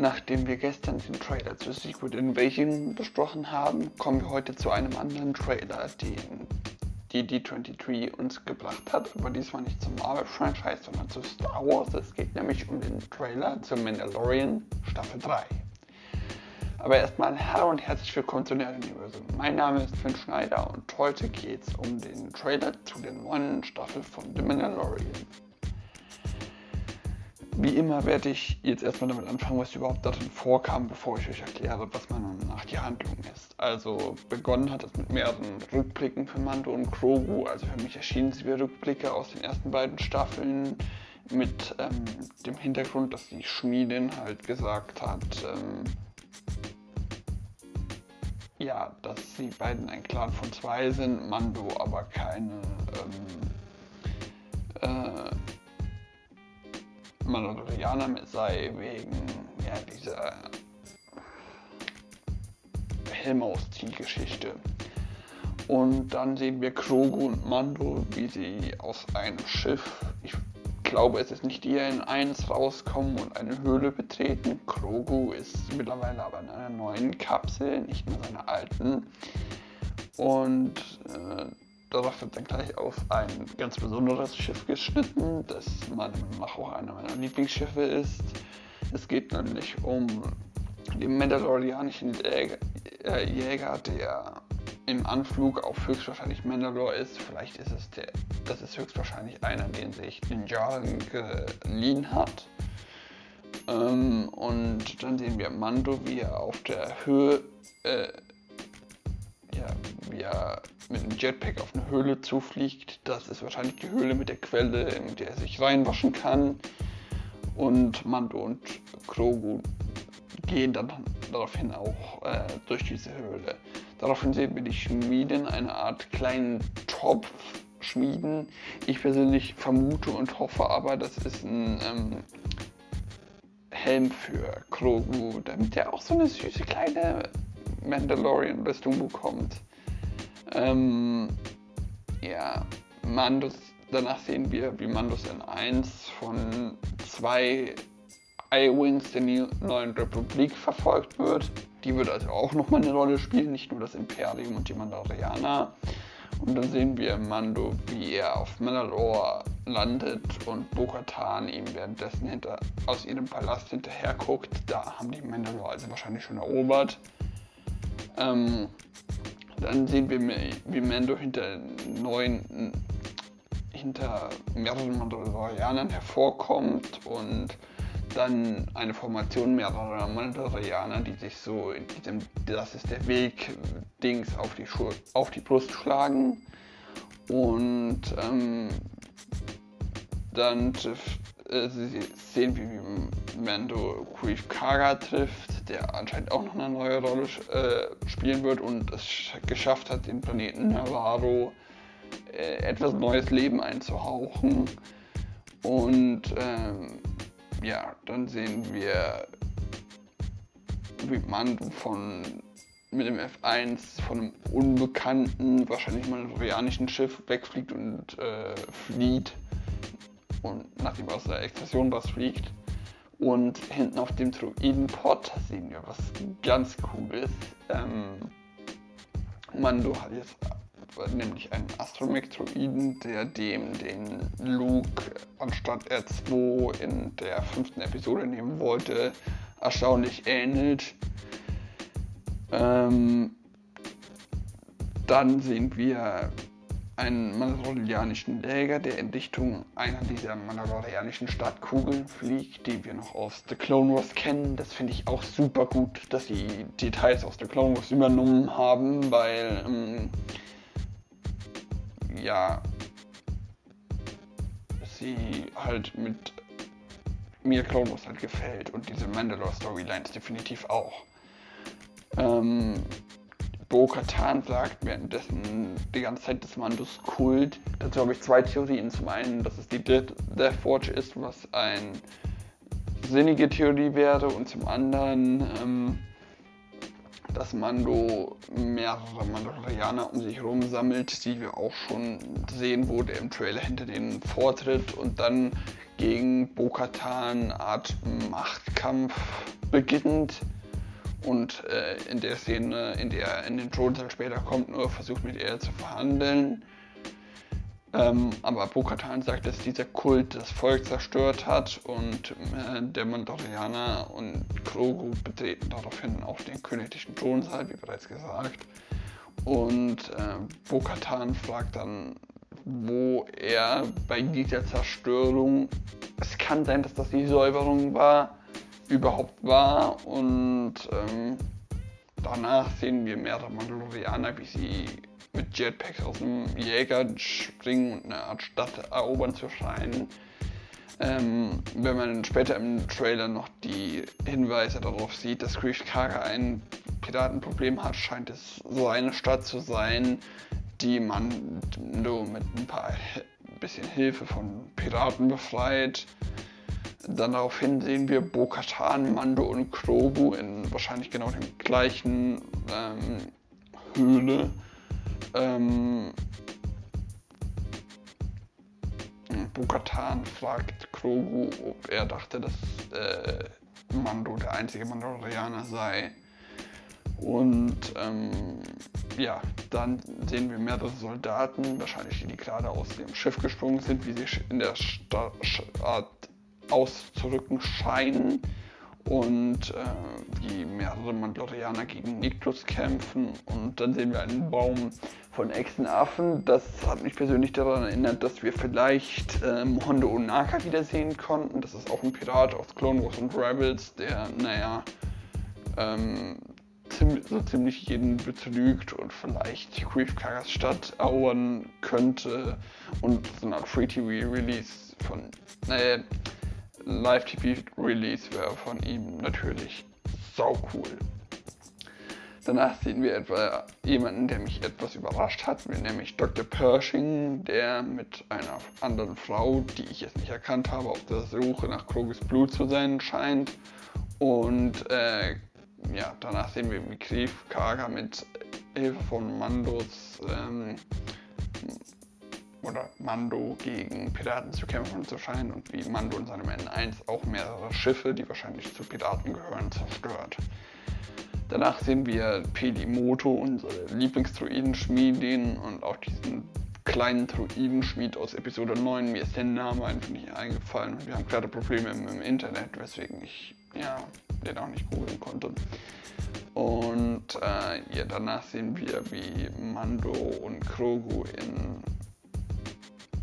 Nachdem wir gestern den Trailer zu Secret Invasion besprochen haben, kommen wir heute zu einem anderen Trailer, den die D23 uns gebracht hat, aber diesmal nicht zum Marvel-Franchise, sondern zu Star Wars. Es geht nämlich um den Trailer zu Mandalorian Staffel 3. Aber erstmal hallo und herzlich willkommen zu Nerd Universum. Mein Name ist Finn Schneider und heute geht es um den Trailer zu der neuen Staffel von The Mandalorian. Wie immer werde ich jetzt erstmal damit anfangen, was überhaupt darin vorkam, bevor ich euch erkläre, was meiner nach die Handlung ist. Also begonnen hat es mit mehreren Rückblicken für Mando und Grogu. Also für mich erschienen sie wie Rückblicke aus den ersten beiden Staffeln mit ähm, dem Hintergrund, dass die Schmiedin halt gesagt hat, ähm, ja, dass sie beiden ein Clan von zwei sind, Mando aber keine ähm, äh, Mandalorianer mit sei, wegen ja, dieser Helmaus-Zielgeschichte. Und dann sehen wir Krogu und Mando, wie sie aus einem Schiff, ich glaube es ist nicht die in 1 rauskommen und eine Höhle betreten. Krogu ist mittlerweile aber in einer neuen Kapsel, nicht mehr seiner alten. Und äh, darauf wird dann gleich auf ein ganz besonderes Schiff geschnitten, das nach auch einer meiner Lieblingsschiffe ist. Es geht nämlich um den mandalorianischen Jäger, äh, Jäger, der im Anflug auf höchstwahrscheinlich Mandalore ist. Vielleicht ist es der, das ist höchstwahrscheinlich einer, den sich den Jaren geliehen hat. Ähm, und dann sehen wir Mando, wie er auf der Höhe, äh, ja, wie er mit einem Jetpack auf eine Höhle zufliegt. Das ist wahrscheinlich die Höhle mit der Quelle, in der er sich reinwaschen kann. Und Mando und Grogu gehen dann daraufhin auch äh, durch diese Höhle. Daraufhin sehen wir die Schmieden, eine Art kleinen Topf schmieden. Ich persönlich vermute und hoffe aber, das ist ein ähm, Helm für Grogu, damit er auch so eine süße kleine Mandalorian-Rüstung bekommt. Ähm, ja, Mandos, danach sehen wir, wie Mandos in 1 von zwei I-Wings der neuen Republik verfolgt wird. Die wird also auch nochmal eine Rolle spielen, nicht nur das Imperium und die Mandalorianer. Und dann sehen wir Mando, wie er auf Mandalore landet und Bo-Katan ihm währenddessen hinter, aus ihrem Palast hinterher guckt. Da haben die Mandalore also wahrscheinlich schon erobert. Ähm, dann sehen wir, wie Mando hinter neuen, hinter mehreren Mandalorianern hervorkommt und dann eine Formation mehrerer Mandalorianer, die sich so in diesem Das ist der Weg Dings auf die, Schu auf die Brust schlagen. Und ähm, dann trifft, äh, sehen wie Mando Grief Kaga trifft, der anscheinend auch noch eine neue Rolle äh, spielen wird und es geschafft hat, den Planeten Navarro äh, etwas neues Leben einzuhauchen. Und ähm, ja, dann sehen wir, wie Mando von mit dem F1 von einem unbekannten, wahrscheinlich mandalorianischen Schiff wegfliegt und äh, flieht und nachdem aus der Explosion was fliegt. Und hinten auf dem Droidenpod sehen wir was ganz Cooles. Ähm, Mando hat jetzt nämlich einen Astromech-Droiden, der dem den Luke anstatt R2 in der fünften Episode nehmen wollte, erstaunlich ähnelt. Ähm, dann sehen wir einen mandalorianischen Jäger, der in Richtung einer dieser mandalorianischen Stadtkugeln fliegt, die wir noch aus The Clone Wars kennen. Das finde ich auch super gut, dass sie Details aus The Clone Wars übernommen haben, weil ähm, ja sie halt mit mir Clone Wars halt gefällt und diese Mandalore Storylines definitiv auch. Ähm, Bo-Katan sagt währenddessen die ganze Zeit des Mandos Kult. Dazu habe ich zwei Theorien. Zum einen, dass es die Death Watch ist, was eine sinnige Theorie wäre. Und zum anderen, ähm, dass Mando mehrere Mandalorianer um sich herum sammelt, die wir auch schon sehen, wo der im Trailer hinter denen vortritt und dann gegen Bo-Katan Art Machtkampf beginnt und äh, in der Szene, in der er in den Thronsaal später kommt, nur versucht mit ihr zu verhandeln. Ähm, aber Bo-Katan sagt, dass dieser Kult das Volk zerstört hat und äh, der Mandalorianer und Grogu betreten daraufhin auch den königlichen Thronsaal, wie bereits gesagt. Und äh, Bo-Katan fragt dann, wo er bei dieser Zerstörung, es kann sein, dass das die Säuberung war, überhaupt war. Und ähm, danach sehen wir mehrere Mandalorianer, wie sie mit Jetpacks aus einem Jäger springen und eine Art Stadt erobern zu scheinen. Ähm, wenn man später im Trailer noch die Hinweise darauf sieht, dass Grief Karga ein Piratenproblem hat, scheint es so eine Stadt zu sein, die man nur mit ein paar bisschen Hilfe von Piraten befreit. Dann daraufhin sehen wir Bo-Katan, Mando und Krogu in wahrscheinlich genau dem gleichen ähm, Höhle ähm, Bukatan fragt Krogu, ob er dachte, dass äh, Mando der einzige Mandalorianer sei. Und ähm, ja, dann sehen wir mehrere Soldaten, wahrscheinlich die, die gerade aus dem Schiff gesprungen sind, wie sie in der Stadt auszurücken scheinen und äh, die mehrere Mandalorianer gegen Niktus kämpfen und dann sehen wir einen Baum von Echsenaffen. Das hat mich persönlich daran erinnert, dass wir vielleicht ähm, Hondo Onaka wiedersehen konnten. Das ist auch ein Pirat aus Clone Wars und Rebels, der, naja, ähm, so ziemlich jeden betrügt und vielleicht Grief Kagas Stadt erobern könnte und so eine Art Free-TV-Release von, naja, Live-TV-Release wäre von ihm natürlich sau cool. Danach sehen wir etwa jemanden, der mich etwas überrascht hat, nämlich Dr. Pershing, der mit einer anderen Frau, die ich jetzt nicht erkannt habe, auf der Suche nach Krogus Blut zu sein scheint. Und äh, ja, danach sehen wir, wie Grief Kaga mit Hilfe von Mandos ähm, oder Mando gegen Piraten zu kämpfen zu scheinen und wie Mando in seinem N1 auch mehrere Schiffe, die wahrscheinlich zu Piraten gehören, zerstört. Danach sehen wir Pedimoto, unsere Lieblingsdruidenschmiedin und auch diesen kleinen Druidenschmied aus Episode 9. Mir ist der Name einfach nicht eingefallen und wir haben gerade Probleme im Internet, weswegen ich ja, den auch nicht googeln konnte. Und äh, ja, danach sehen wir, wie Mando und Krogu in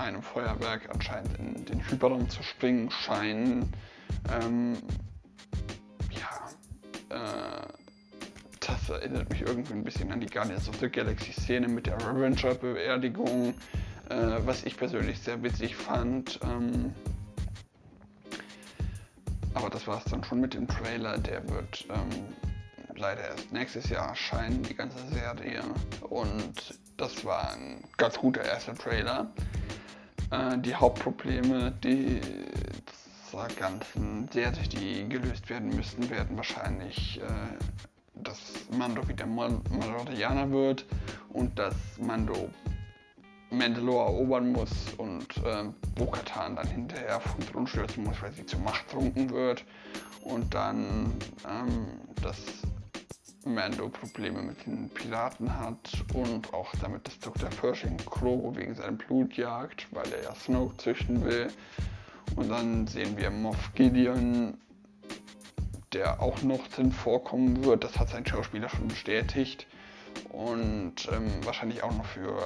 einem Feuerwerk anscheinend in den Hyperraum zu springen scheinen. Ähm, ja, äh, das erinnert mich irgendwie ein bisschen an die Guardians of the Galaxy Szene mit der Revenger-Beerdigung, äh, was ich persönlich sehr witzig fand. Ähm, aber das war es dann schon mit dem Trailer. Der wird ähm, leider erst nächstes Jahr erscheinen, die ganze Serie. Und das war ein ganz guter erster Trailer. Äh, die Hauptprobleme die dieser ganzen Serie, die gelöst werden müssten, werden wahrscheinlich, äh, dass Mando wieder Mandalorianer wird und dass Mando Mandalore erobern muss und äh, Bo-Katan dann hinterher vom Thron stürzen muss, weil sie zur Macht trunken wird. Und dann ähm, dass Mando Probleme mit den Piraten hat und auch damit, dass Dr. Pershing Krogo wegen seinem Blut jagt, weil er ja Snoke züchten will. Und dann sehen wir Moff Gideon, der auch noch drin vorkommen wird. Das hat sein Schauspieler schon bestätigt. Und ähm, wahrscheinlich auch noch für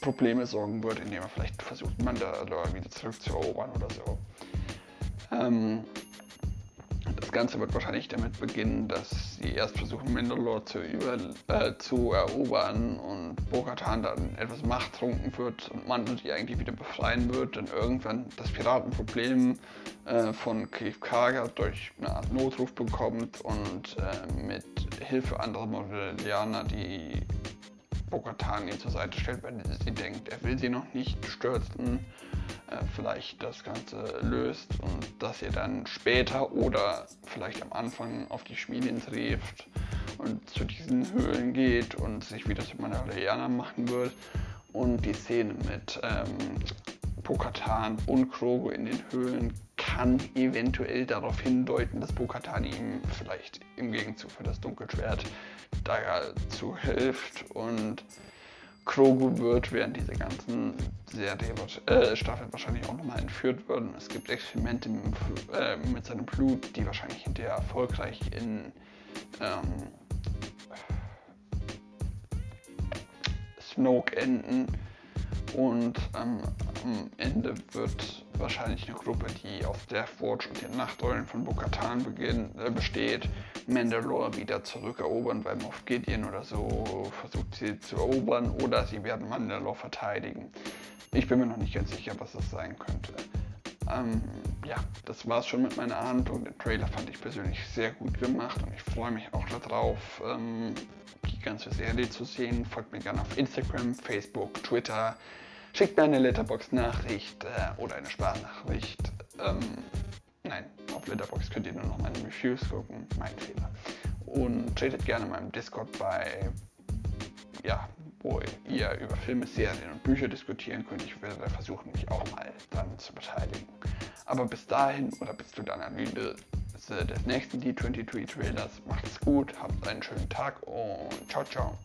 Probleme sorgen wird, indem er vielleicht versucht, Mandalore wieder zurückzuerobern oder so. Ähm, Ganze wird wahrscheinlich damit beginnen, dass sie erst versuchen, Mandalore zu, über, äh, zu erobern und Bo-Katan dann etwas machttrunken wird und Mandel sie eigentlich wieder befreien wird, dann irgendwann das Piratenproblem äh, von Grief Karga durch eine Art Notruf bekommt und äh, mit Hilfe anderer Modellianer die Bo-Katan ihr zur Seite stellt, weil sie denkt, er will sie noch nicht stürzen äh, vielleicht das Ganze löst und dass ihr dann später oder vielleicht am Anfang auf die Schmiede trifft und zu diesen Höhlen geht und sich wieder zu Mandalorianer machen wird und die Szene mit ähm, Pokatan und Krogo in den Höhlen kann eventuell darauf hindeuten, dass Pokatan ihm vielleicht im Gegenzug für das Dunkelschwert dazu hilft und Krogu wird während dieser ganzen Serie, äh, Staffel wahrscheinlich auch nochmal entführt werden. Es gibt Experimente mit, äh, mit, seinem Blut, die wahrscheinlich hinterher erfolgreich in ähm, Snoke enden. Und ähm, am Ende wird wahrscheinlich eine Gruppe, die aus Death Watch und den Nachteulen von Bokatan äh, besteht, Mandalore wieder zurückerobern, weil Moff Gideon oder so versucht sie zu erobern oder sie werden Mandalore verteidigen. Ich bin mir noch nicht ganz sicher, was das sein könnte. Ähm, ja, das war es schon mit meiner Handlung. Den Trailer fand ich persönlich sehr gut gemacht und ich freue mich auch darauf, ähm, die ganze Serie zu sehen. Folgt mir gerne auf Instagram, Facebook, Twitter. Schickt mir eine Letterbox-Nachricht äh, oder eine Sprachnachricht. Ähm, nein, auf Letterbox könnt ihr nur noch meine Reviews gucken. Mein Fehler. Und tretet gerne in meinem Discord bei, ja, wo ihr über Filme, Serien und Bücher diskutieren könnt. Ich werde versuchen, mich auch mal dann zu beteiligen. Aber bis dahin oder bis zu der Analyse des nächsten D23 Trailers, macht es gut, habt einen schönen Tag und ciao, ciao.